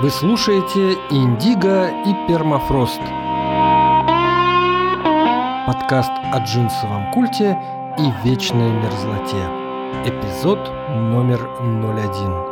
Вы слушаете «Индиго и пермафрост» Подкаст о джинсовом культе и вечной мерзлоте Эпизод номер 01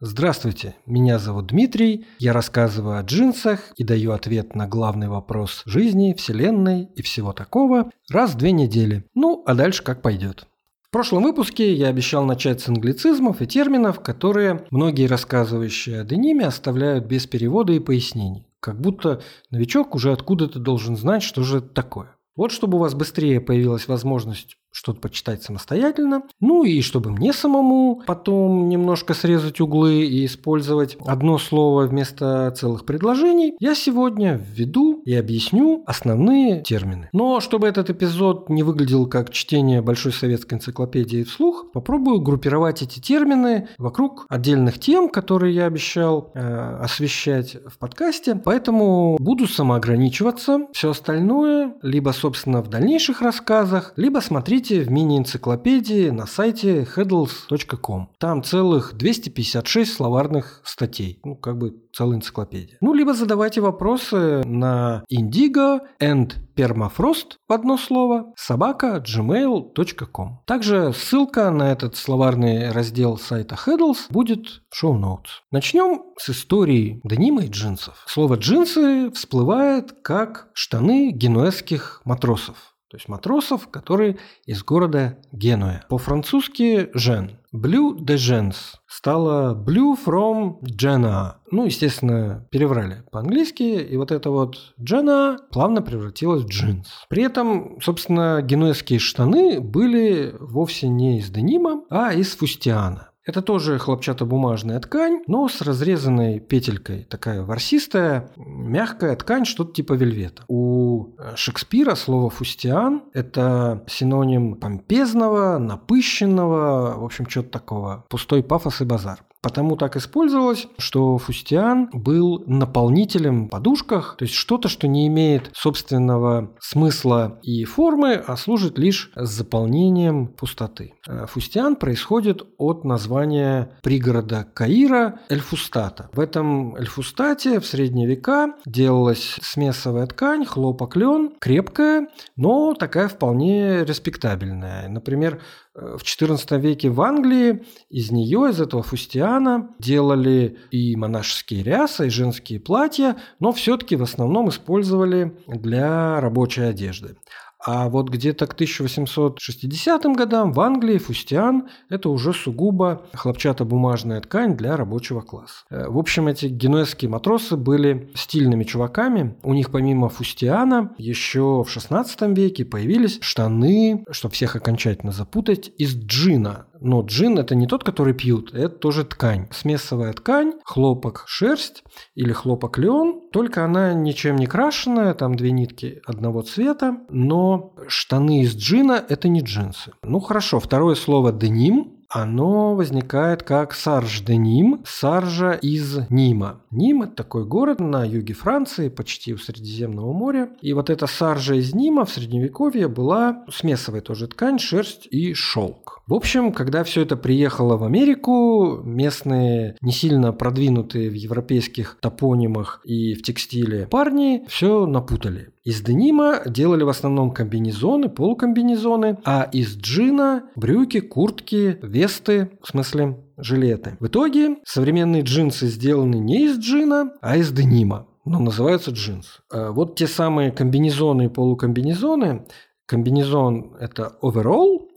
Здравствуйте, меня зовут Дмитрий, я рассказываю о джинсах и даю ответ на главный вопрос жизни, вселенной и всего такого раз в две недели. Ну, а дальше как пойдет. В прошлом выпуске я обещал начать с англицизмов и терминов, которые многие рассказывающие о дениме оставляют без перевода и пояснений. Как будто новичок уже откуда-то должен знать, что же это такое. Вот чтобы у вас быстрее появилась возможность что-то почитать самостоятельно. Ну и чтобы мне самому потом немножко срезать углы и использовать одно слово вместо целых предложений, я сегодня введу и объясню основные термины. Но чтобы этот эпизод не выглядел как чтение Большой советской энциклопедии вслух, попробую группировать эти термины вокруг отдельных тем, которые я обещал э, освещать в подкасте. Поэтому буду самоограничиваться. Все остальное либо, собственно, в дальнейших рассказах, либо смотрите Смотрите в мини-энциклопедии на сайте headles.com. Там целых 256 словарных статей. Ну, как бы целая энциклопедия. Ну, либо задавайте вопросы на indigo and permafrost в одно слово собака gmail.com. Также ссылка на этот словарный раздел сайта Headles будет в шоу-ноутс. Начнем с истории денима и джинсов. Слово «джинсы» всплывает как штаны генуэзских матросов. То есть матросов, которые из города Генуя. По-французски «жен». Blue de gens стало Blue from Genoa. Ну, естественно, переврали по-английски, и вот это вот Genoa плавно превратилось в джинс. При этом, собственно, генуэзские штаны были вовсе не из денима, а из фустиана. Это тоже хлопчатобумажная ткань, но с разрезанной петелькой. Такая ворсистая, мягкая ткань, что-то типа вельвета. У Шекспира слово «фустиан» – это синоним помпезного, напыщенного, в общем, что-то такого. Пустой пафос и базар. Потому так использовалось, что фустиан был наполнителем в подушках, то есть что-то, что не имеет собственного смысла и формы, а служит лишь заполнением пустоты. Э, фустиан происходит от названия пригорода Каира Эльфустата. В этом Эльфустате в средние века делалась смесовая ткань, хлопок, лен, крепкая, но такая вполне респектабельная. Например, в XIV веке в Англии из нее, из этого фустиана, делали и монашеские рясы, и женские платья, но все-таки в основном использовали для рабочей одежды. А вот где-то к 1860 годам в Англии фустиан – это уже сугубо хлопчатобумажная ткань для рабочего класса. Э, в общем, эти генуэзские матросы были стильными чуваками. У них помимо фустиана еще в 16 веке появились штаны, чтобы всех окончательно запутать, из джина. Но джин – это не тот, который пьют, это тоже ткань. Смесовая ткань, хлопок, шерсть или хлопок лен, только она ничем не крашеная, там две нитки одного цвета, но штаны из джина – это не джинсы. Ну хорошо, второе слово «деним», оно возникает как Сарж-де-Ним, Саржа из Нима. Ним – это такой город на юге Франции, почти у Средиземного моря. И вот эта Саржа из Нима в Средневековье была смесовая тоже ткань, шерсть и шелк. В общем, когда все это приехало в Америку, местные, не сильно продвинутые в европейских топонимах и в текстиле парни все напутали. Из денима делали в основном комбинезоны, полукомбинезоны, а из джина брюки, куртки, весты, в смысле жилеты. В итоге современные джинсы сделаны не из джина, а из денима. Но называются джинс. А вот те самые комбинезоны и полукомбинезоны. Комбинезон – это overall,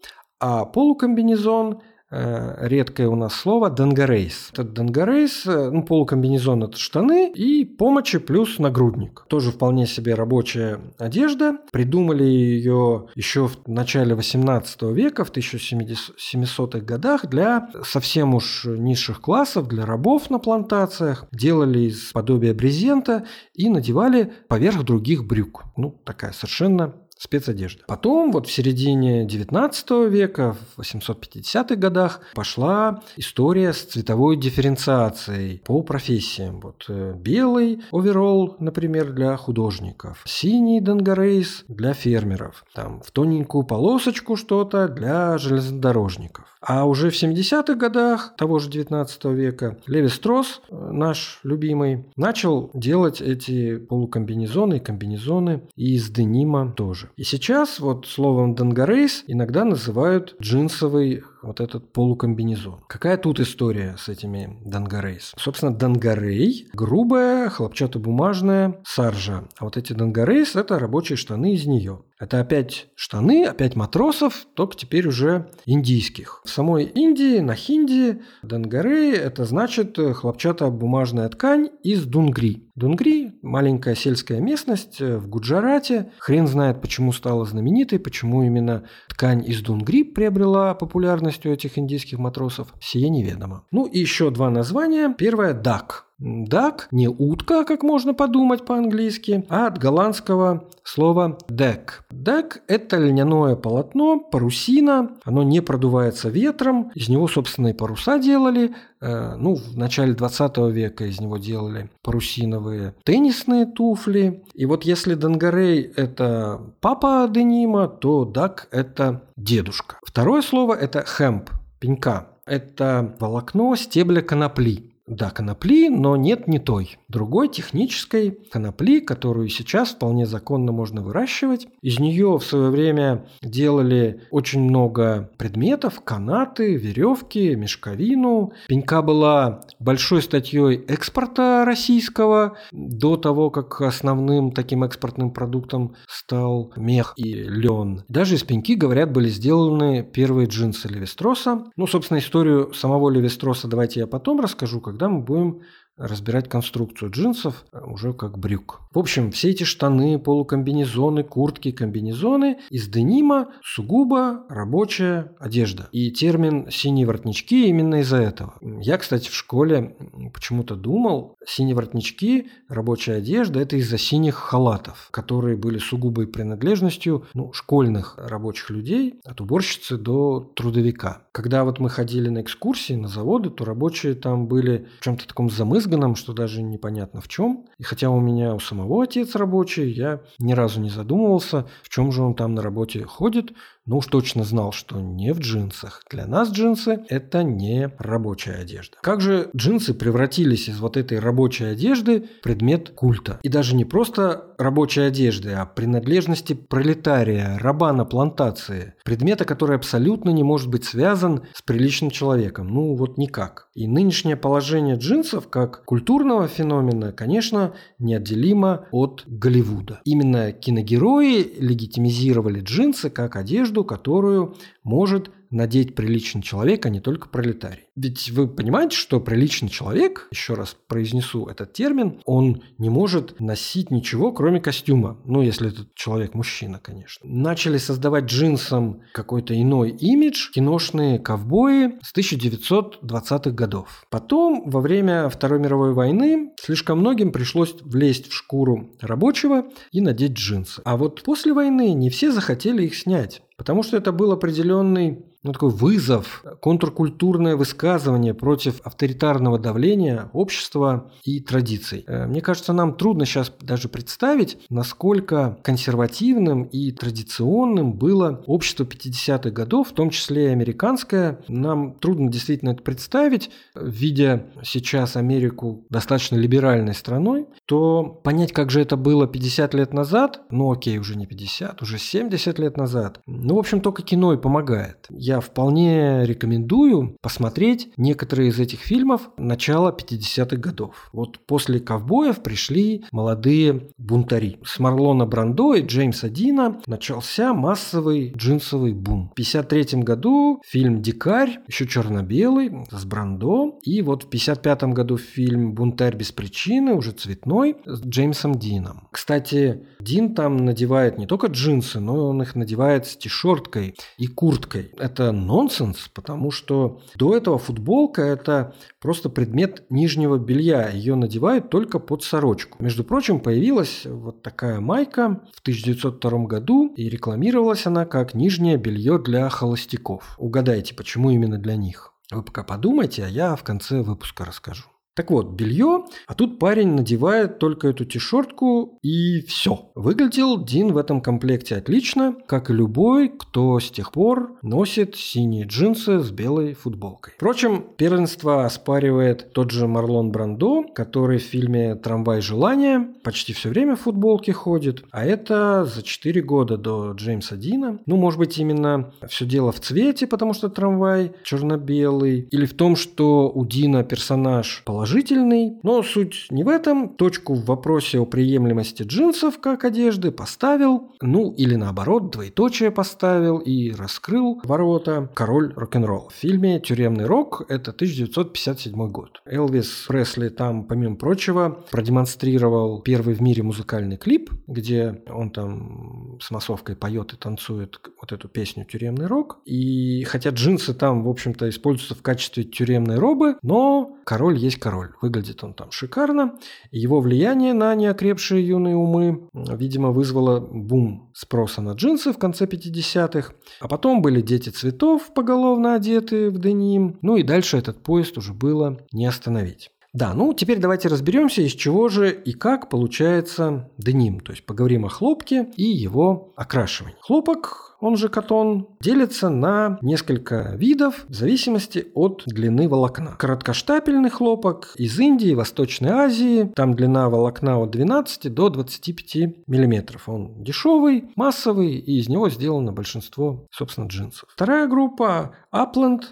а полукомбинезон э, редкое у нас слово «дангарейс». Этот дангарейс, э, ну, полукомбинезон – это штаны и помощи плюс нагрудник. Тоже вполне себе рабочая одежда. Придумали ее еще в начале 18 века, в 1700-х годах для совсем уж низших классов, для рабов на плантациях. Делали из подобия брезента и надевали поверх других брюк. Ну, такая совершенно спецодежда. Потом, вот в середине 19 века, в 850-х годах, пошла история с цветовой дифференциацией по профессиям. Вот э, белый оверолл, например, для художников, синий дангарейс для фермеров, там в тоненькую полосочку что-то для железнодорожников. А уже в 70-х годах того же 19 века Леви Стросс, э, наш любимый, начал делать эти полукомбинезоны и комбинезоны из денима тоже. И сейчас вот словом «дангарейс» иногда называют джинсовый вот этот полукомбинезон. Какая тут история с этими дангарейс? Собственно, дангарей – грубая хлопчатобумажная саржа. А вот эти дангарейс – это рабочие штаны из нее. Это опять штаны, опять матросов, только теперь уже индийских. В самой Индии, на хинди, дангарей – это значит хлопчатобумажная ткань из дунгри. Дунгри – маленькая сельская местность в Гуджарате. Хрен знает, почему стала знаменитой, почему именно ткань из дунгри приобрела популярность у этих индийских матросов, сие неведомо. Ну и еще два названия. Первое – дак. Дак не утка, как можно подумать по-английски, а от голландского слова deck. Deck – это льняное полотно, парусина, оно не продувается ветром, из него, собственно, и паруса делали. Э, ну, в начале 20 века из него делали парусиновые теннисные туфли. И вот если Дангарей – это папа денима, то Дак – это дедушка. Второе слово – это хэмп, пенька. Это волокно стебля конопли. Да, конопли, но нет не той. Другой технической конопли, которую сейчас вполне законно можно выращивать. Из нее в свое время делали очень много предметов, канаты, веревки, мешковину. Пенька была большой статьей экспорта российского до того, как основным таким экспортным продуктом стал мех и лен. Даже из пеньки, говорят, были сделаны первые джинсы Левистроса. Ну, собственно, историю самого Левистроса давайте я потом расскажу, когда когда мы будем разбирать конструкцию джинсов уже как брюк. В общем, все эти штаны, полукомбинезоны, куртки, комбинезоны из денима сугубо рабочая одежда. И термин «синие воротнички» именно из-за этого. Я, кстати, в школе почему-то думал, синие воротнички, рабочая одежда – это из-за синих халатов, которые были сугубой принадлежностью ну, школьных рабочих людей, от уборщицы до трудовика. Когда вот мы ходили на экскурсии, на заводы, то рабочие там были в чем-то таком замызганном, что даже непонятно в чем. И хотя у меня у самого отец рабочий, я ни разу не задумывался, в чем же он там на работе ходит ну уж точно знал, что не в джинсах. Для нас джинсы – это не рабочая одежда. Как же джинсы превратились из вот этой рабочей одежды в предмет культа? И даже не просто рабочей одежды, а принадлежности пролетария, раба на плантации. Предмета, который абсолютно не может быть связан с приличным человеком. Ну вот никак. И нынешнее положение джинсов как культурного феномена, конечно, неотделимо от Голливуда. Именно киногерои легитимизировали джинсы как одежду, которую может надеть приличный человек, а не только пролетарий. Ведь вы понимаете, что приличный человек, еще раз произнесу этот термин, он не может носить ничего, кроме костюма. Ну, если этот человек мужчина, конечно. Начали создавать джинсам какой-то иной имидж киношные ковбои с 1920-х годов. Потом, во время Второй мировой войны, слишком многим пришлось влезть в шкуру рабочего и надеть джинсы. А вот после войны не все захотели их снять. Потому что это был определенный ну, такой вызов, контркультурное высказывание против авторитарного давления общества и традиций. Э, мне кажется, нам трудно сейчас даже представить, насколько консервативным и традиционным было общество 50-х годов, в том числе и американское. Нам трудно действительно это представить, видя сейчас Америку достаточно либеральной страной, то понять, как же это было 50 лет назад, ну окей, уже не 50, уже 70 лет назад, ну, в общем, только кино и помогает я вполне рекомендую посмотреть некоторые из этих фильмов начала 50-х годов. Вот после «Ковбоев» пришли молодые бунтари. С Марлона Брандо и Джеймса Дина начался массовый джинсовый бум. В 53 году фильм «Дикарь», еще черно-белый, с Брандо. И вот в 55 году фильм «Бунтарь без причины», уже цветной, с Джеймсом Дином. Кстати, Дин там надевает не только джинсы, но он их надевает с тишерткой и курткой. Это это нонсенс, потому что до этого футболка – это просто предмет нижнего белья. Ее надевают только под сорочку. Между прочим, появилась вот такая майка в 1902 году, и рекламировалась она как нижнее белье для холостяков. Угадайте, почему именно для них? Вы пока подумайте, а я в конце выпуска расскажу. Так вот, белье, а тут парень надевает только эту тишертку и все. Выглядел Дин в этом комплекте отлично, как и любой, кто с тех пор носит синие джинсы с белой футболкой. Впрочем, первенство оспаривает тот же Марлон Брандо, который в фильме «Трамвай желания» почти все время в футболке ходит, а это за 4 года до Джеймса Дина. Ну, может быть, именно все дело в цвете, потому что трамвай черно-белый, или в том, что у Дина персонаж положительный положительный, но суть не в этом. Точку в вопросе о приемлемости джинсов как одежды поставил, ну или наоборот, двоеточие поставил и раскрыл ворота король рок-н-ролла. В фильме «Тюремный рок» это 1957 год. Элвис Пресли там, помимо прочего, продемонстрировал первый в мире музыкальный клип, где он там с массовкой поет и танцует вот эту песню «Тюремный рок». И хотя джинсы там, в общем-то, используются в качестве тюремной робы, но король есть король король. Выглядит он там шикарно. Его влияние на неокрепшие юные умы, видимо, вызвало бум спроса на джинсы в конце 50-х. А потом были дети цветов, поголовно одеты в деним. Ну и дальше этот поезд уже было не остановить. Да, ну теперь давайте разберемся, из чего же и как получается деним. То есть поговорим о хлопке и его окрашивании. Хлопок он же катон, делится на несколько видов в зависимости от длины волокна. Короткоштапельный хлопок из Индии, Восточной Азии, там длина волокна от 12 до 25 миллиметров. Он дешевый, массовый, и из него сделано большинство, собственно, джинсов. Вторая группа Upland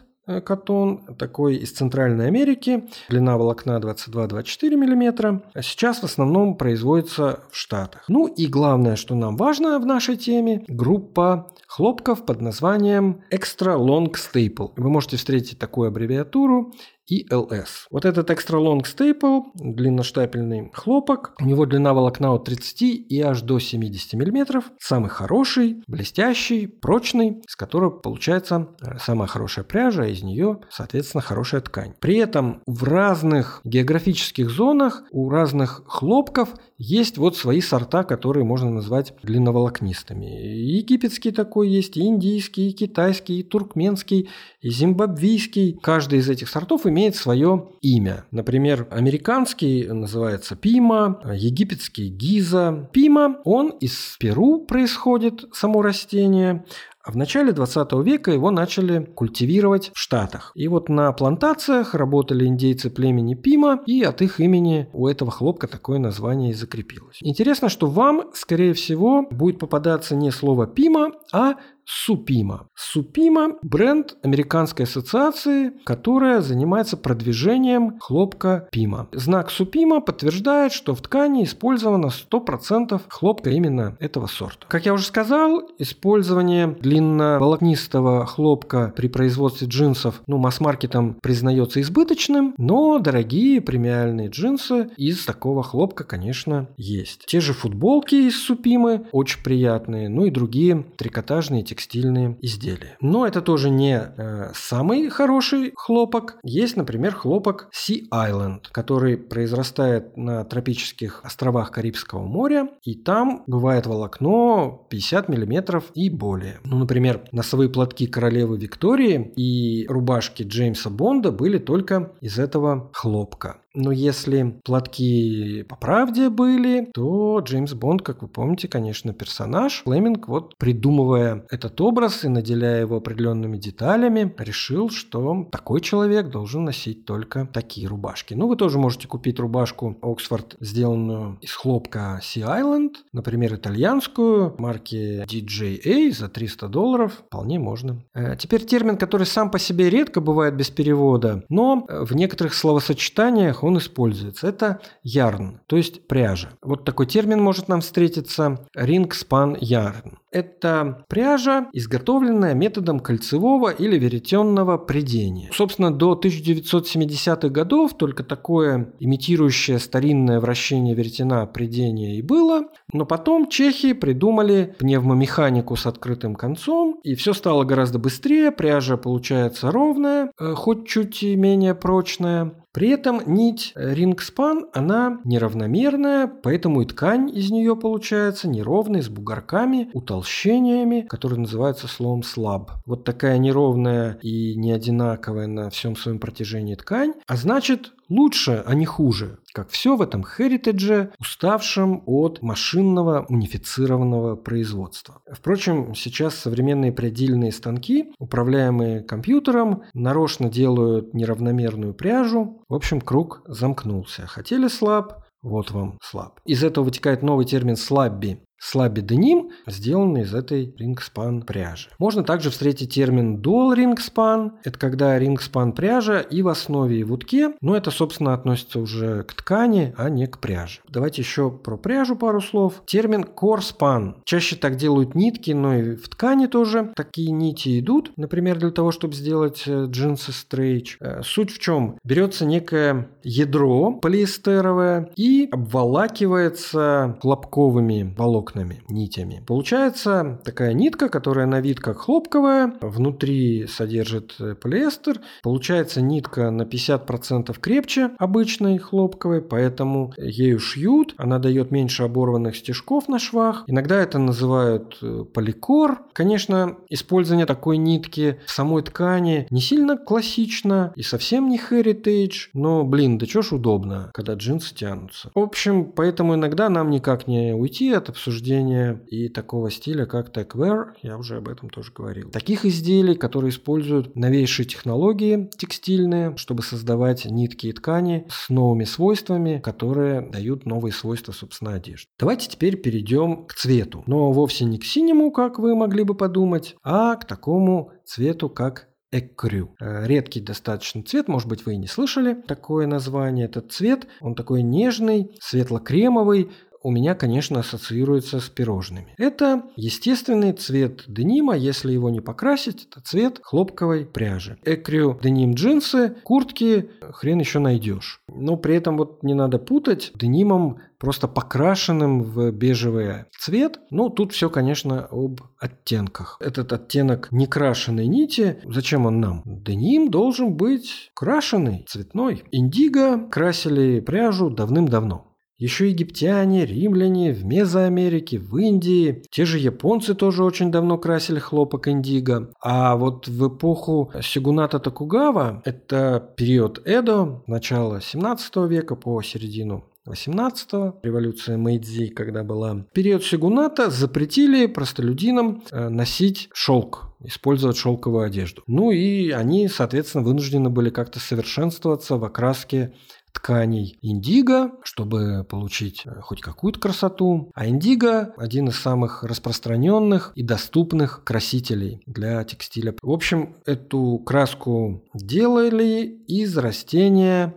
катон, такой из Центральной Америки, длина волокна 22-24 мм, а сейчас в основном производится в Штатах. Ну и главное, что нам важно в нашей теме, группа хлопков под названием Extra Long Staple. Вы можете встретить такую аббревиатуру ELS. Вот этот Extra Long Staple, длинноштапельный хлопок, у него длина волокна от 30 и аж до 70 мм, самый хороший, блестящий, прочный, с которого получается э, самая хорошая пряжа, а из нее, соответственно, хорошая ткань. При этом в разных географических зонах у разных хлопков есть вот свои сорта, которые можно назвать длинноволокнистыми. египетский такой есть, и индийский, и китайский, и туркменский, и зимбабвийский. Каждый из этих сортов имеет свое имя. Например, американский называется пима, египетский гиза. Пима, он из Перу происходит, само растение, в начале 20 века его начали культивировать в Штатах. И вот на плантациях работали индейцы племени Пима, и от их имени у этого хлопка такое название и закрепилось. Интересно, что вам, скорее всего, будет попадаться не слово Пима, а Супима. Супима – бренд американской ассоциации, которая занимается продвижением хлопка Пима. Знак Супима подтверждает, что в ткани использовано 100% хлопка именно этого сорта. Как я уже сказал, использование длинноволокнистого хлопка при производстве джинсов ну, масс-маркетом признается избыточным, но дорогие премиальные джинсы из такого хлопка, конечно, есть. Те же футболки из Супимы очень приятные, ну и другие трикотажные текстильные текстильные изделия. Но это тоже не э, самый хороший хлопок. Есть, например, хлопок Sea Island, который произрастает на тропических островах Карибского моря, и там бывает волокно 50 мм и более. Ну, например, носовые платки королевы Виктории и рубашки Джеймса Бонда были только из этого хлопка. Но если платки по правде были, то Джеймс Бонд, как вы помните, конечно, персонаж. Флеминг, вот придумывая этот образ и наделяя его определенными деталями, решил, что такой человек должен носить только такие рубашки. Ну, вы тоже можете купить рубашку Оксфорд, сделанную из хлопка Sea Island, например, итальянскую, марки DJA за 300 долларов, вполне можно. Э, теперь термин, который сам по себе редко бывает без перевода, но в некоторых словосочетаниях он используется. Это ярн, то есть пряжа. Вот такой термин может нам встретиться span yarn. Это пряжа, изготовленная методом кольцевого или веретенного придения. Собственно, до 1970-х годов только такое имитирующее старинное вращение веретена придения и было, но потом чехи придумали пневмомеханику с открытым концом, и все стало гораздо быстрее, пряжа получается ровная, э, хоть чуть и менее прочная. При этом нить рингспан, она неравномерная, поэтому и ткань из нее получается неровной, с бугорками, утолщениями, которые называются словом слаб. Вот такая неровная и не одинаковая на всем своем протяжении ткань, а значит лучше, а не хуже. Как все в этом херитедже, уставшем от машинного унифицированного производства. Впрочем, сейчас современные предельные станки, управляемые компьютером, нарочно делают неравномерную пряжу. В общем, круг замкнулся. Хотели слаб, вот вам слаб. Из этого вытекает новый термин слабби слабиденим, сделанный из этой рингспан пряжи. Можно также встретить термин dual рингспан. Это когда рингспан пряжа и в основе, и в утке, но это, собственно, относится уже к ткани, а не к пряже. Давайте еще про пряжу пару слов. Термин корспан. Чаще так делают нитки, но и в ткани тоже такие нити идут. Например, для того, чтобы сделать э, джинсы стрейч. Э, суть в чем? Берется некое ядро полиэстеровое и обволакивается хлопковыми волокнами волокнами, нитями. Получается такая нитка, которая на вид как хлопковая, внутри содержит э, полиэстер. Получается нитка на 50% крепче обычной хлопковой, поэтому ею шьют. Она дает меньше оборванных стежков на швах. Иногда это называют э, поликор. Конечно, использование такой нитки в самой ткани не сильно классично и совсем не heritage, но, блин, да чё ж удобно, когда джинсы тянутся. В общем, поэтому иногда нам никак не уйти от обсуждения обсуждения и такого стиля, как techwear, я уже об этом тоже говорил. Таких изделий, которые используют новейшие технологии текстильные, чтобы создавать нитки и ткани с новыми свойствами, которые дают новые свойства, собственно, одежды. Давайте теперь перейдем к цвету. Но вовсе не к синему, как вы могли бы подумать, а к такому цвету, как Экрю. Э, редкий достаточно цвет, может быть, вы и не слышали такое название. Этот цвет, он такой нежный, светло-кремовый, у меня, конечно, ассоциируется с пирожными. Это естественный цвет денима, если его не покрасить, это цвет хлопковой пряжи. Экрю деним джинсы, куртки хрен еще найдешь. Но при этом вот не надо путать денимом просто покрашенным в бежевый цвет. Ну, тут все, конечно, об оттенках. Этот оттенок некрашенной нити, зачем он нам? Деним должен быть крашеный, цветной. Индиго красили пряжу давным-давно. Еще египтяне, римляне в Мезоамерике, в Индии. Те же японцы тоже очень давно красили хлопок индиго. А вот в эпоху Сигуната Токугава, это период Эдо, начало 17 века по середину 18-го, революция Мэйдзи, когда была. период Сигуната запретили простолюдинам э, носить шелк, использовать шелковую одежду. Ну и они, соответственно, вынуждены были как-то совершенствоваться в окраске тканей индиго, чтобы получить э, хоть какую-то красоту. А индиго – один из самых распространенных и доступных красителей для текстиля. В общем, эту краску делали из растения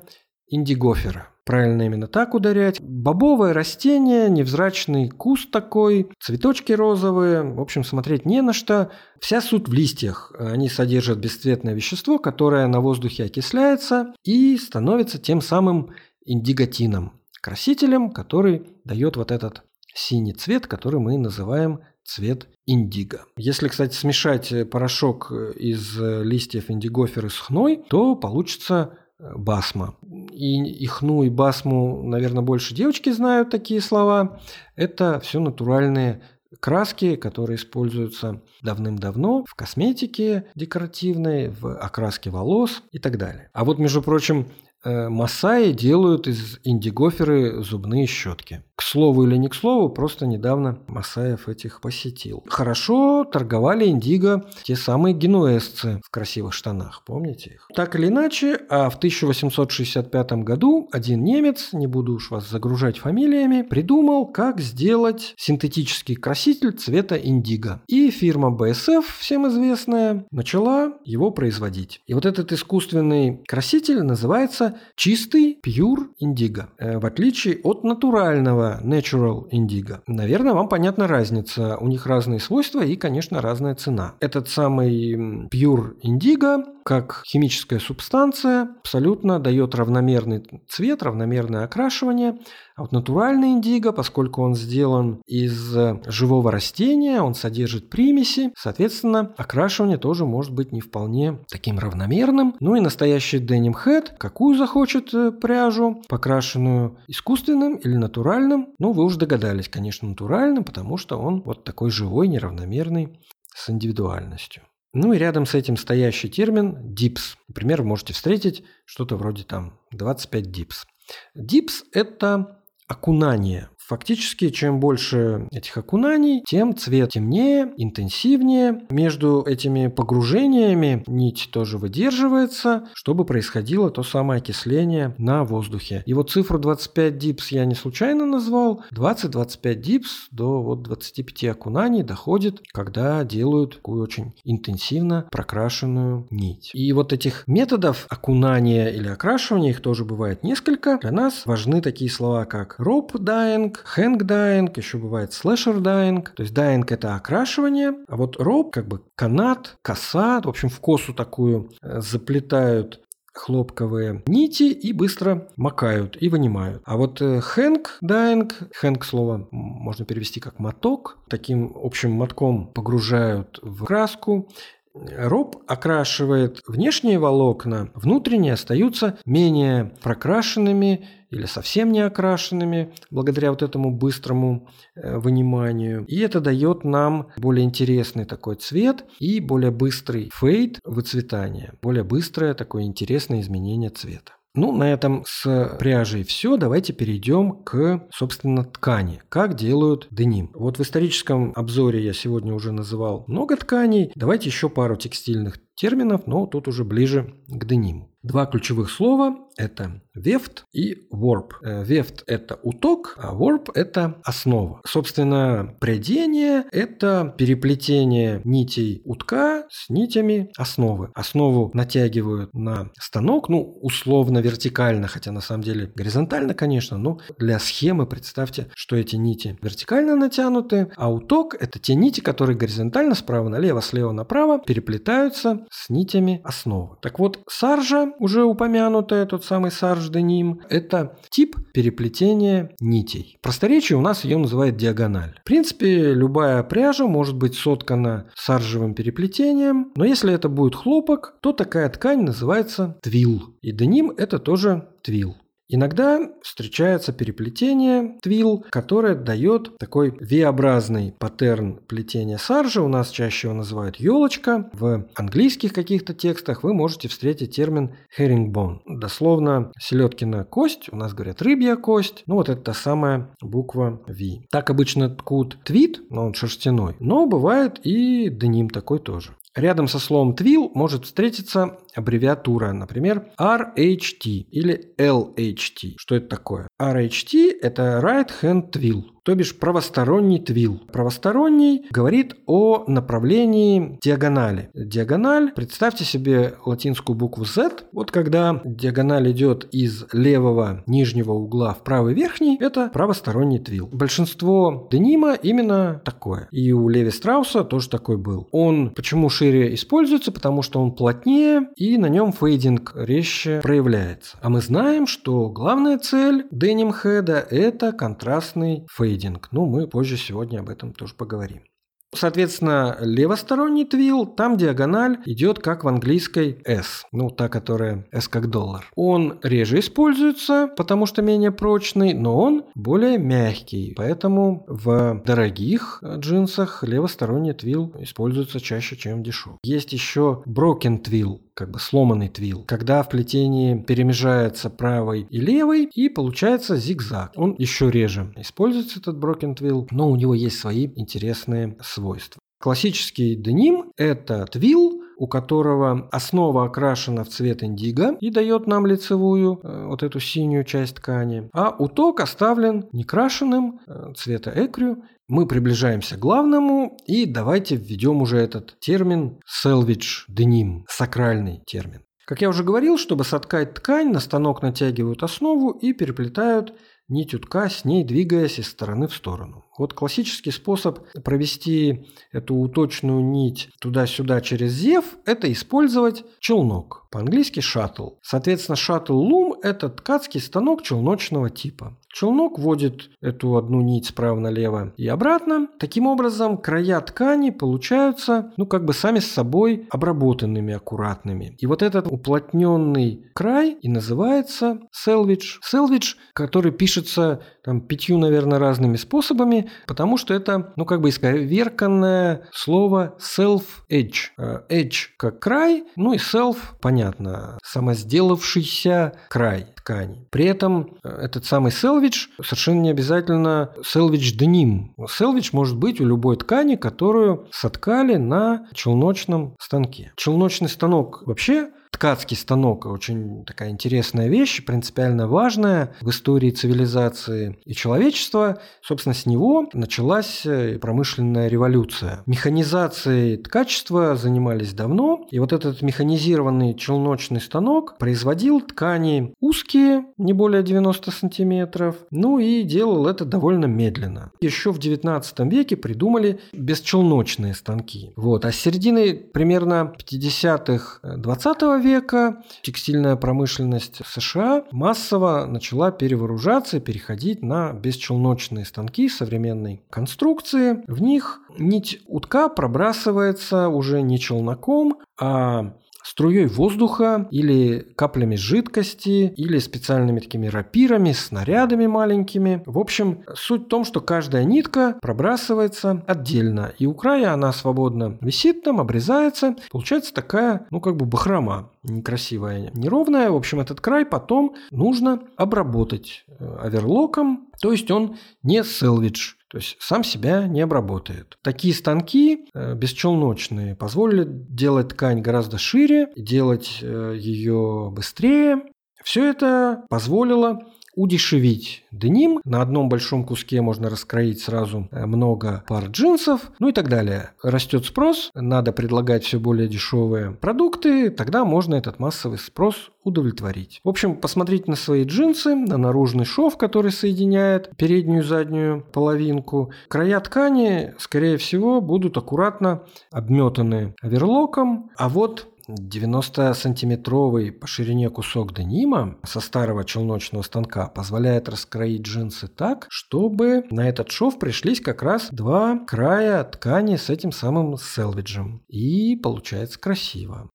индигофера. Правильно именно так ударять. Бобовое растение, невзрачный куст такой, цветочки розовые. В общем, смотреть не на что. Вся суть в листьях. Они содержат бесцветное вещество, которое на воздухе окисляется и становится тем самым индиготином. Красителем, который дает вот этот синий цвет, который мы называем цвет индиго. Если, кстати, смешать порошок из листьев индигоферы с хной, то получится басма. И ихну, и басму, наверное, больше девочки знают такие слова. Это все натуральные краски, которые используются давным-давно в косметике декоративной, в окраске волос и так далее. А вот, между прочим, Масаи делают из индигоферы зубные щетки. К слову или не к слову, просто недавно Масаев этих посетил. Хорошо торговали индиго те самые генуэзцы в красивых штанах, помните их? Так или иначе, а в 1865 году один немец, не буду уж вас загружать фамилиями, придумал, как сделать синтетический краситель цвета индиго. И фирма BSF, всем известная, начала его производить. И вот этот искусственный краситель называется Чистый pure индиго, э, в отличие от натурального natural индиго. Наверное, вам понятна разница. У них разные свойства и, конечно, разная цена. Этот самый pure индиго как химическая субстанция абсолютно дает равномерный цвет, равномерное окрашивание. А вот натуральный индиго, поскольку он сделан из живого растения, он содержит примеси, соответственно, окрашивание тоже может быть не вполне таким равномерным. Ну и настоящий деним head, какую захочет э, пряжу, покрашенную искусственным или натуральным, ну вы уже догадались, конечно, натуральным, потому что он вот такой живой, неравномерный, с индивидуальностью. Ну и рядом с этим стоящий термин dips. Например, вы можете встретить что-то вроде там 25 dips. Dips – это окунание Фактически, чем больше этих окунаний, тем цвет темнее, интенсивнее. Между этими погружениями нить тоже выдерживается, чтобы происходило то самое окисление на воздухе. И вот цифру 25 дипс я не случайно назвал. 20-25 дипс до вот 25 окунаний доходит, когда делают такую очень интенсивно прокрашенную нить. И вот этих методов окунания или окрашивания, их тоже бывает несколько. Для нас важны такие слова, как rope dyeing, хэнк дайинг, еще бывает слэшер дайинг. То есть дайинг это окрашивание, а вот роб как бы канат, коса, в общем в косу такую э, заплетают хлопковые нити и быстро макают и вынимают. А вот хэнк дайинг, хэнк слово можно перевести как моток, таким общим мотком погружают в краску, Роб окрашивает внешние волокна, внутренние остаются менее прокрашенными или совсем не окрашенными благодаря вот этому быстрому э, выниманию. И это дает нам более интересный такой цвет и более быстрый фейд выцветания, более быстрое такое интересное изменение цвета. Ну, на этом с пряжей все. Давайте перейдем к, собственно, ткани. Как делают деним. Вот в историческом обзоре я сегодня уже называл много тканей. Давайте еще пару текстильных терминов, но тут уже ближе к дениму. Два ключевых слова – это вефт и. Вефт э, – это уток, а warp – это основа. Собственно, прядение – это переплетение нитей утка с нитями основы. Основу натягивают на станок, ну, условно вертикально, хотя на самом деле горизонтально, конечно, но для схемы представьте, что эти нити вертикально натянуты, а уток – это те нити, которые горизонтально справа налево, слева направо переплетаются с нитями основы. Так вот, саржа уже упомянутая, тот самый сарж-деним, это тип переплетения нитей. В просторечии у нас ее называют диагональ. В принципе, любая пряжа может быть соткана саржевым переплетением, но если это будет хлопок, то такая ткань называется твил. И деним это тоже твил. Иногда встречается переплетение твил, которое дает такой V-образный паттерн плетения саржи. У нас чаще его называют елочка. В английских каких-то текстах вы можете встретить термин herringbone. Дословно селедкина кость, у нас говорят рыбья кость. Ну вот это та самая буква V. Так обычно ткут твит, но он шерстяной. Но бывает и деним такой тоже. Рядом со словом twill может встретиться аббревиатура, например, RHT или LHT. Что это такое? RHT – это Right Hand Twill то бишь правосторонний твил. Правосторонний говорит о направлении диагонали. Диагональ, представьте себе латинскую букву Z. Вот когда диагональ идет из левого нижнего угла в правый верхний, это правосторонний твил. Большинство денима именно такое. И у Леви Страуса тоже такой был. Он почему шире используется? Потому что он плотнее и на нем фейдинг резче проявляется. А мы знаем, что главная цель деним хеда это контрастный фейдинг. Ну, мы позже сегодня об этом тоже поговорим. Соответственно, левосторонний твил, там диагональ идет как в английской S, ну та, которая S как доллар. Он реже используется, потому что менее прочный, но он более мягкий, поэтому в дорогих джинсах левосторонний твил используется чаще, чем дешевый. Есть еще broken твил, как бы сломанный твил, когда в плетении перемежается правый и левый, и получается зигзаг. Он еще реже используется, этот broken твил, но у него есть свои интересные свойства. Классический деним – это твил, у которого основа окрашена в цвет индиго и дает нам лицевую, э, вот эту синюю часть ткани, а уток оставлен некрашенным э, цвета экрю. Мы приближаемся к главному и давайте введем уже этот термин salvage denim, сакральный термин. Как я уже говорил, чтобы соткать ткань, на станок натягивают основу и переплетают нить утка, с ней двигаясь из стороны в сторону. Вот классический способ провести эту уточную нить туда-сюда через зев – это использовать челнок, по-английски шаттл. Соответственно, шаттл-лум – это ткацкий станок челночного типа. Челнок вводит эту одну нить справа налево и обратно. Таким образом, края ткани получаются, ну, как бы сами с собой обработанными, аккуратными. И вот этот уплотненный край и называется селвидж. Селвидж, который пишется там пятью, наверное, разными способами, потому что это, ну, как бы исковерканное слово self-edge. Э, edge как край, ну и self, понятно, самосделавшийся край ткани. При этом э, этот самый селвидж совершенно не обязательно селвидж деним. Селвидж может быть у любой ткани, которую соткали на челночном станке. Челночный станок вообще ткацкий станок очень такая интересная вещь, принципиально важная в истории цивилизации и человечества. Собственно, с него началась э, промышленная революция. Механизацией ткачества занимались давно, и вот этот механизированный челночный станок производил ткани узкие, не более 90 сантиметров, ну и делал это довольно медленно. Еще в 19 веке придумали бесчелночные станки. Вот. А с середины примерно 50-х 20 века века текстильная промышленность США массово начала перевооружаться и переходить на бесчелночные станки современной конструкции. В них нить утка пробрасывается уже не челноком, а струей воздуха или каплями жидкости или специальными такими рапирами, снарядами маленькими. В общем, суть в том, что каждая нитка пробрасывается отдельно, и у края она свободно висит там, обрезается. Получается такая, ну как бы бахрома некрасивая, неровная. В общем, этот край потом нужно обработать э, оверлоком, то есть он не селвидж, то есть сам себя не обработает. Такие станки э, бесчелночные позволили делать ткань гораздо шире, делать э, ее быстрее. Все это позволило удешевить деним. На одном большом куске можно раскроить сразу э, много пар джинсов, ну и так далее. Растет спрос, надо предлагать все более дешевые продукты, тогда можно этот массовый спрос удовлетворить. В общем, посмотрите на свои джинсы, на наружный шов, который соединяет переднюю и заднюю половинку. Края ткани, скорее всего, будут аккуратно обметаны оверлоком, а вот 90-сантиметровый по ширине кусок денима со старого челночного станка позволяет раскроить джинсы так, чтобы на этот шов пришлись как раз два края ткани с этим самым селвиджем. И получается красиво.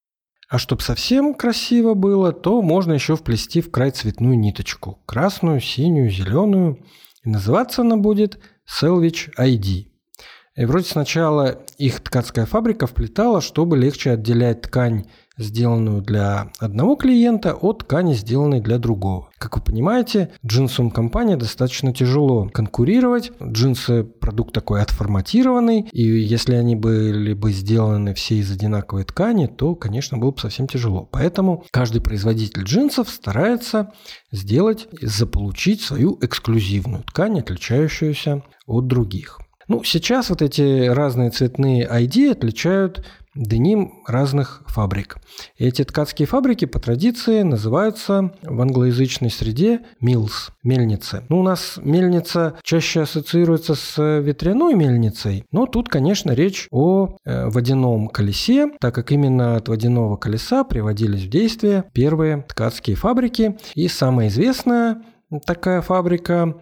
А чтобы совсем красиво было, то можно еще вплести в край цветную ниточку. Красную, синюю, зеленую. И называться она будет Selvage ID. И вроде сначала их ткацкая фабрика вплетала, чтобы легче отделять ткань, сделанную для одного клиента, от ткани, сделанной для другого. Как вы понимаете, джинсовым компания достаточно тяжело конкурировать. Джинсы – продукт такой отформатированный, и если они были бы сделаны все из одинаковой ткани, то, конечно, было бы совсем тяжело. Поэтому каждый производитель джинсов старается сделать, заполучить свою эксклюзивную ткань, отличающуюся от других. Ну, сейчас вот эти разные цветные ID отличают деним разных фабрик. Эти ткацкие фабрики по традиции называются в англоязычной среде mills, мельницы. Ну, у нас мельница чаще ассоциируется с ветряной мельницей, но тут, конечно, речь о э, водяном колесе, так как именно от водяного колеса приводились в действие первые ткацкие фабрики. И самая известная такая фабрика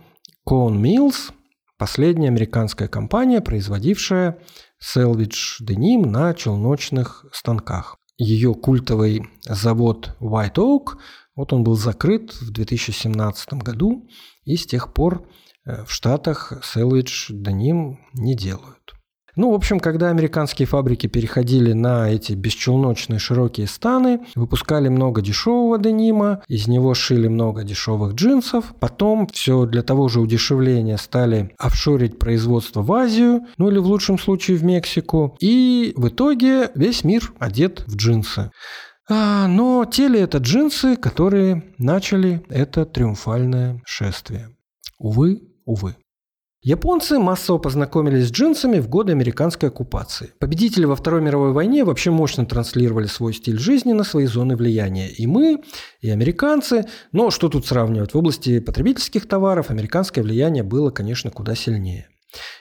Cone Mills – Последняя американская компания, производившая Selvage Denim на челночных станках. Ее культовый завод White Oak, вот он был закрыт в 2017 году, и с тех пор э, в Штатах Selvage Denim не делают. Ну, в общем, когда американские фабрики переходили на эти бесчелночные широкие станы, выпускали много дешевого денима, из него шили много дешевых джинсов. Потом все для того же удешевления стали офшорить производство в Азию, ну или в лучшем случае в Мексику. И в итоге весь мир одет в джинсы. А, но те ли это джинсы, которые начали это триумфальное шествие? Увы, увы. Японцы массово познакомились с джинсами в годы американской оккупации. Победители во Второй мировой войне вообще мощно транслировали свой стиль жизни на свои зоны влияния. И мы, и американцы. Но что тут сравнивать? В области потребительских товаров американское влияние было, конечно, куда сильнее.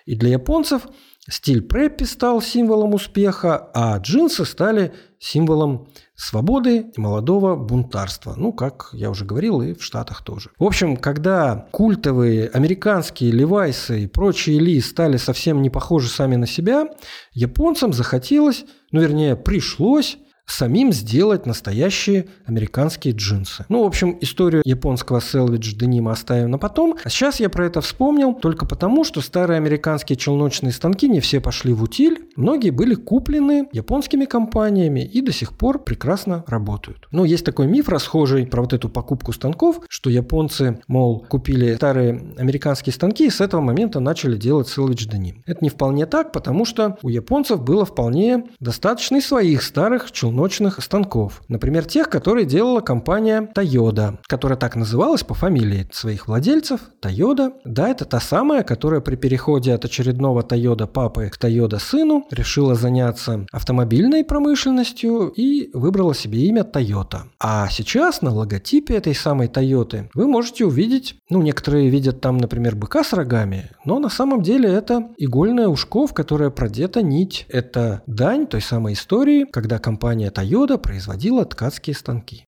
И для японцев стиль преппи стал символом успеха, а джинсы стали символом свободы и молодого бунтарства. Ну, как я уже говорил, и в Штатах тоже. В общем, когда культовые американские левайсы и прочие ли стали совсем не похожи сами на себя, японцам захотелось, ну, вернее, пришлось самим сделать настоящие американские джинсы. Ну, в общем, историю японского селвидж денима оставим на потом. А сейчас я про это вспомнил только потому, что старые американские челночные станки не все пошли в утиль. Многие были куплены японскими компаниями и до сих пор прекрасно работают. Но есть такой миф расхожий про вот эту покупку станков, что японцы, мол, купили старые американские станки и с этого момента начали делать селвидж деним. Это не вполне так, потому что у японцев было вполне достаточно и своих старых челночных челночных станков. Например, тех, которые делала компания Toyota, которая так называлась по фамилии своих владельцев. Toyota. Да, это та самая, которая при переходе от очередного Toyota папы к Toyota сыну решила заняться автомобильной промышленностью и выбрала себе имя Toyota. А сейчас на логотипе этой самой Toyota вы можете увидеть, ну, некоторые видят там, например, быка с рогами, но на самом деле это игольное ушко, в которое продета нить. Это дань той самой истории, когда компания компания Toyota производила ткацкие станки.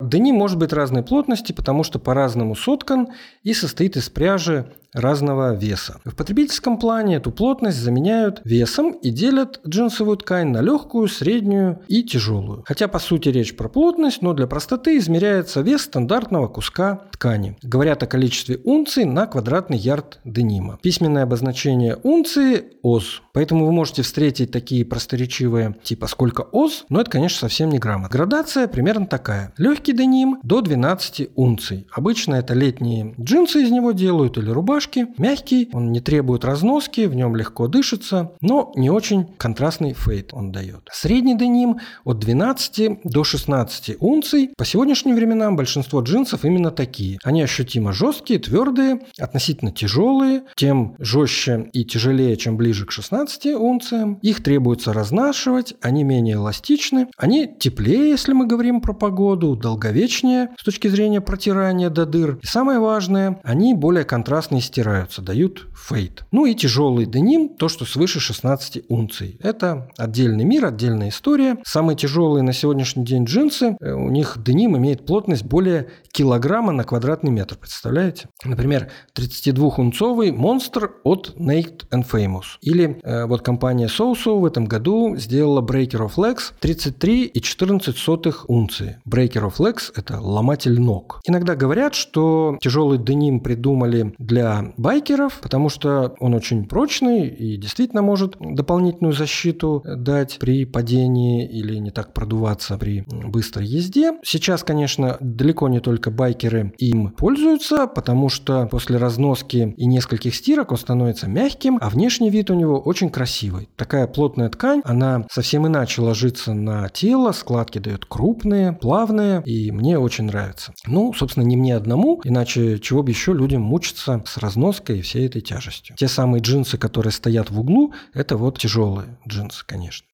Деним может быть разной плотности, потому что по-разному соткан и состоит из пряжи разного веса. В потребительском плане эту плотность заменяют весом и делят джинсовую ткань на легкую, среднюю и тяжелую. Хотя по сути речь про плотность, но для простоты измеряется вес стандартного куска ткани. Говорят о количестве унций на квадратный ярд денима. Письменное обозначение унции – ОЗ. Поэтому вы можете встретить такие просторечивые типа «сколько ОЗ», но это, конечно, совсем не граммот. Градация примерно такая. Легкий деним до 12 унций. Обычно это летние джинсы из него делают или рубашки, рубашки, мягкий, он не требует разноски, в нем легко дышится, но не очень контрастный фейт он дает. Средний деним от 12 до 16 унций. По сегодняшним временам большинство джинсов именно такие. Они ощутимо жесткие, твердые, относительно тяжелые, тем жестче и тяжелее, чем ближе к 16 унциям. Их требуется разнашивать, они менее эластичны, они теплее, если мы говорим про погоду, долговечнее с точки зрения протирания до дыр. И самое важное, они более контрастные стираются, дают фейт. Ну и тяжелый деним, то, что свыше 16 унций. Это отдельный мир, отдельная история. Самые тяжелые на сегодняшний день джинсы, э, у них деним имеет плотность более килограмма на квадратный метр, представляете? Например, 32-унцовый монстр от Naked and Famous. Или э, вот компания Soso в этом году сделала Breaker of Legs 33,14 унции. Breaker of Legs – это ломатель ног. Иногда говорят, что тяжелый деним придумали для байкеров, потому что он очень прочный и действительно может дополнительную защиту дать при падении или не так продуваться при быстрой езде. Сейчас, конечно, далеко не только байкеры им пользуются, потому что после разноски и нескольких стирок он становится мягким, а внешний вид у него очень красивый. Такая плотная ткань, она совсем иначе ложится на тело, складки дает крупные, плавные, и мне очень нравится. Ну, собственно, не мне одному, иначе чего бы еще людям мучиться с разноской и всей этой тяжестью. Те самые джинсы, которые стоят в углу, это вот тяжелые джинсы, конечно.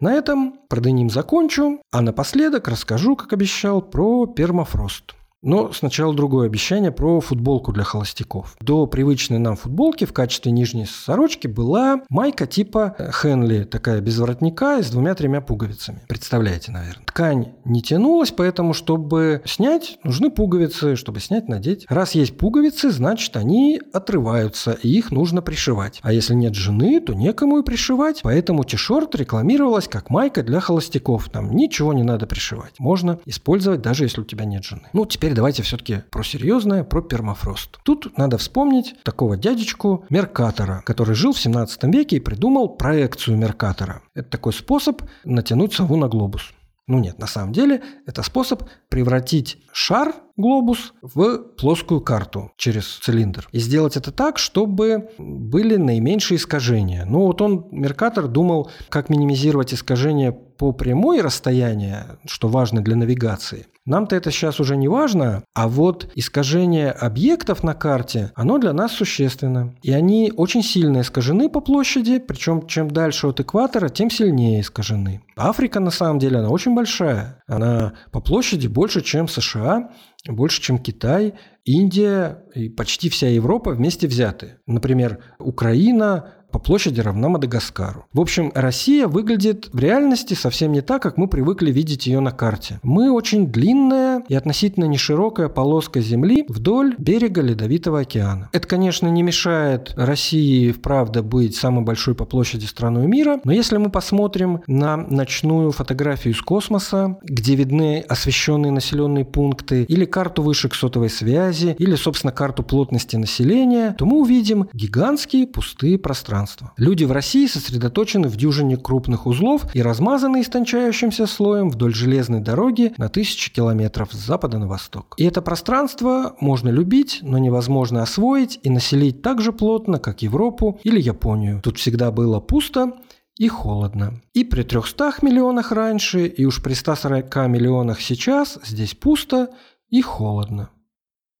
На этом про деним закончу, а напоследок расскажу, как обещал, про пермафрост – но сначала другое обещание про футболку для холостяков. До привычной нам футболки в качестве нижней сорочки была майка типа Хенли, такая без воротника и с двумя-тремя пуговицами. Представляете, наверное. Ткань не тянулась, поэтому, чтобы снять, нужны пуговицы, чтобы снять, надеть. Раз есть пуговицы, значит, они отрываются, и их нужно пришивать. А если нет жены, то некому и пришивать. Поэтому t-shirt рекламировалась как майка для холостяков. Там ничего не надо пришивать. Можно использовать, даже если у тебя нет жены. Ну, теперь теперь давайте все-таки про серьезное, про пермафрост. Тут надо вспомнить такого дядечку Меркатора, который жил в 17 веке и придумал проекцию Меркатора. Это такой способ натянуть сову на глобус. Ну нет, на самом деле это способ превратить шар глобус в плоскую карту через цилиндр. И сделать это так, чтобы были наименьшие искажения. Ну вот он, Меркатор, думал, как минимизировать искажения по прямой расстояние, что важно для навигации. Нам-то это сейчас уже не важно, а вот искажение объектов на карте, оно для нас существенно. И они очень сильно искажены по площади, причем чем дальше от экватора, тем сильнее искажены. Африка на самом деле, она очень большая. Она по площади больше, чем США, больше, чем Китай, Индия и почти вся Европа вместе взяты. Например, Украина, по площади равна Мадагаскару. В общем, Россия выглядит в реальности совсем не так, как мы привыкли видеть ее на карте. Мы очень длинная и относительно неширокая полоска земли вдоль берега Ледовитого океана. Это, конечно, не мешает России, вправду, быть самой большой по площади страной мира, но если мы посмотрим на ночную фотографию из космоса, где видны освещенные населенные пункты, или карту вышек сотовой связи, или, собственно, карту плотности населения, то мы увидим гигантские пустые пространства пространства. Люди в России сосредоточены в дюжине крупных узлов и размазаны истончающимся слоем вдоль железной дороги на тысячи километров с запада на восток. И это пространство можно любить, но невозможно освоить и населить так же плотно, как Европу или Японию. Тут всегда было пусто, и холодно. И при 300 миллионах раньше, и уж при 140 миллионах сейчас здесь пусто и холодно.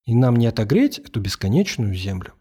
И нам не отогреть эту бесконечную землю.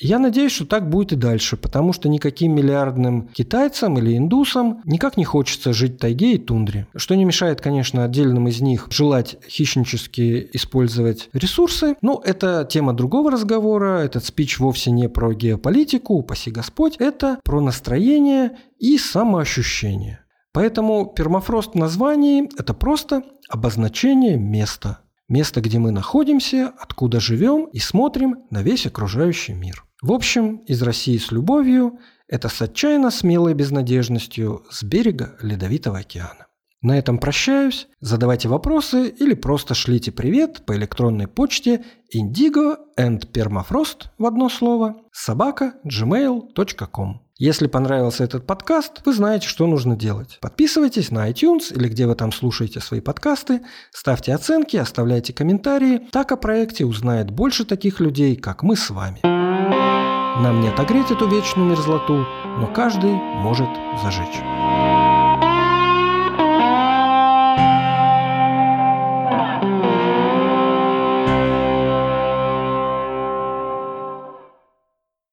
Я надеюсь, что так будет и дальше, потому что никаким миллиардным китайцам или индусам никак не хочется жить в тайге и тундре. Что не мешает, конечно, отдельным из них желать хищнически использовать ресурсы. Но это тема другого разговора. Этот спич вовсе не про геополитику, упаси Господь. Это про настроение и самоощущение. Поэтому пермафрост в названии – это просто обозначение места. Место, где мы находимся, откуда живем и смотрим на весь окружающий мир. В общем, из России с любовью – это с отчаянно смелой безнадежностью с берега Ледовитого океана. На этом прощаюсь. Задавайте вопросы или просто шлите привет по электронной почте indigo and permafrost в одно слово собака gmail.com. Если понравился этот подкаст, вы знаете, что нужно делать. Подписывайтесь на iTunes или где вы там слушаете свои подкасты, ставьте оценки, оставляйте комментарии. Так о проекте узнает больше таких людей, как мы с вами. Нам не отогреть эту вечную мерзлоту, но каждый может зажечь.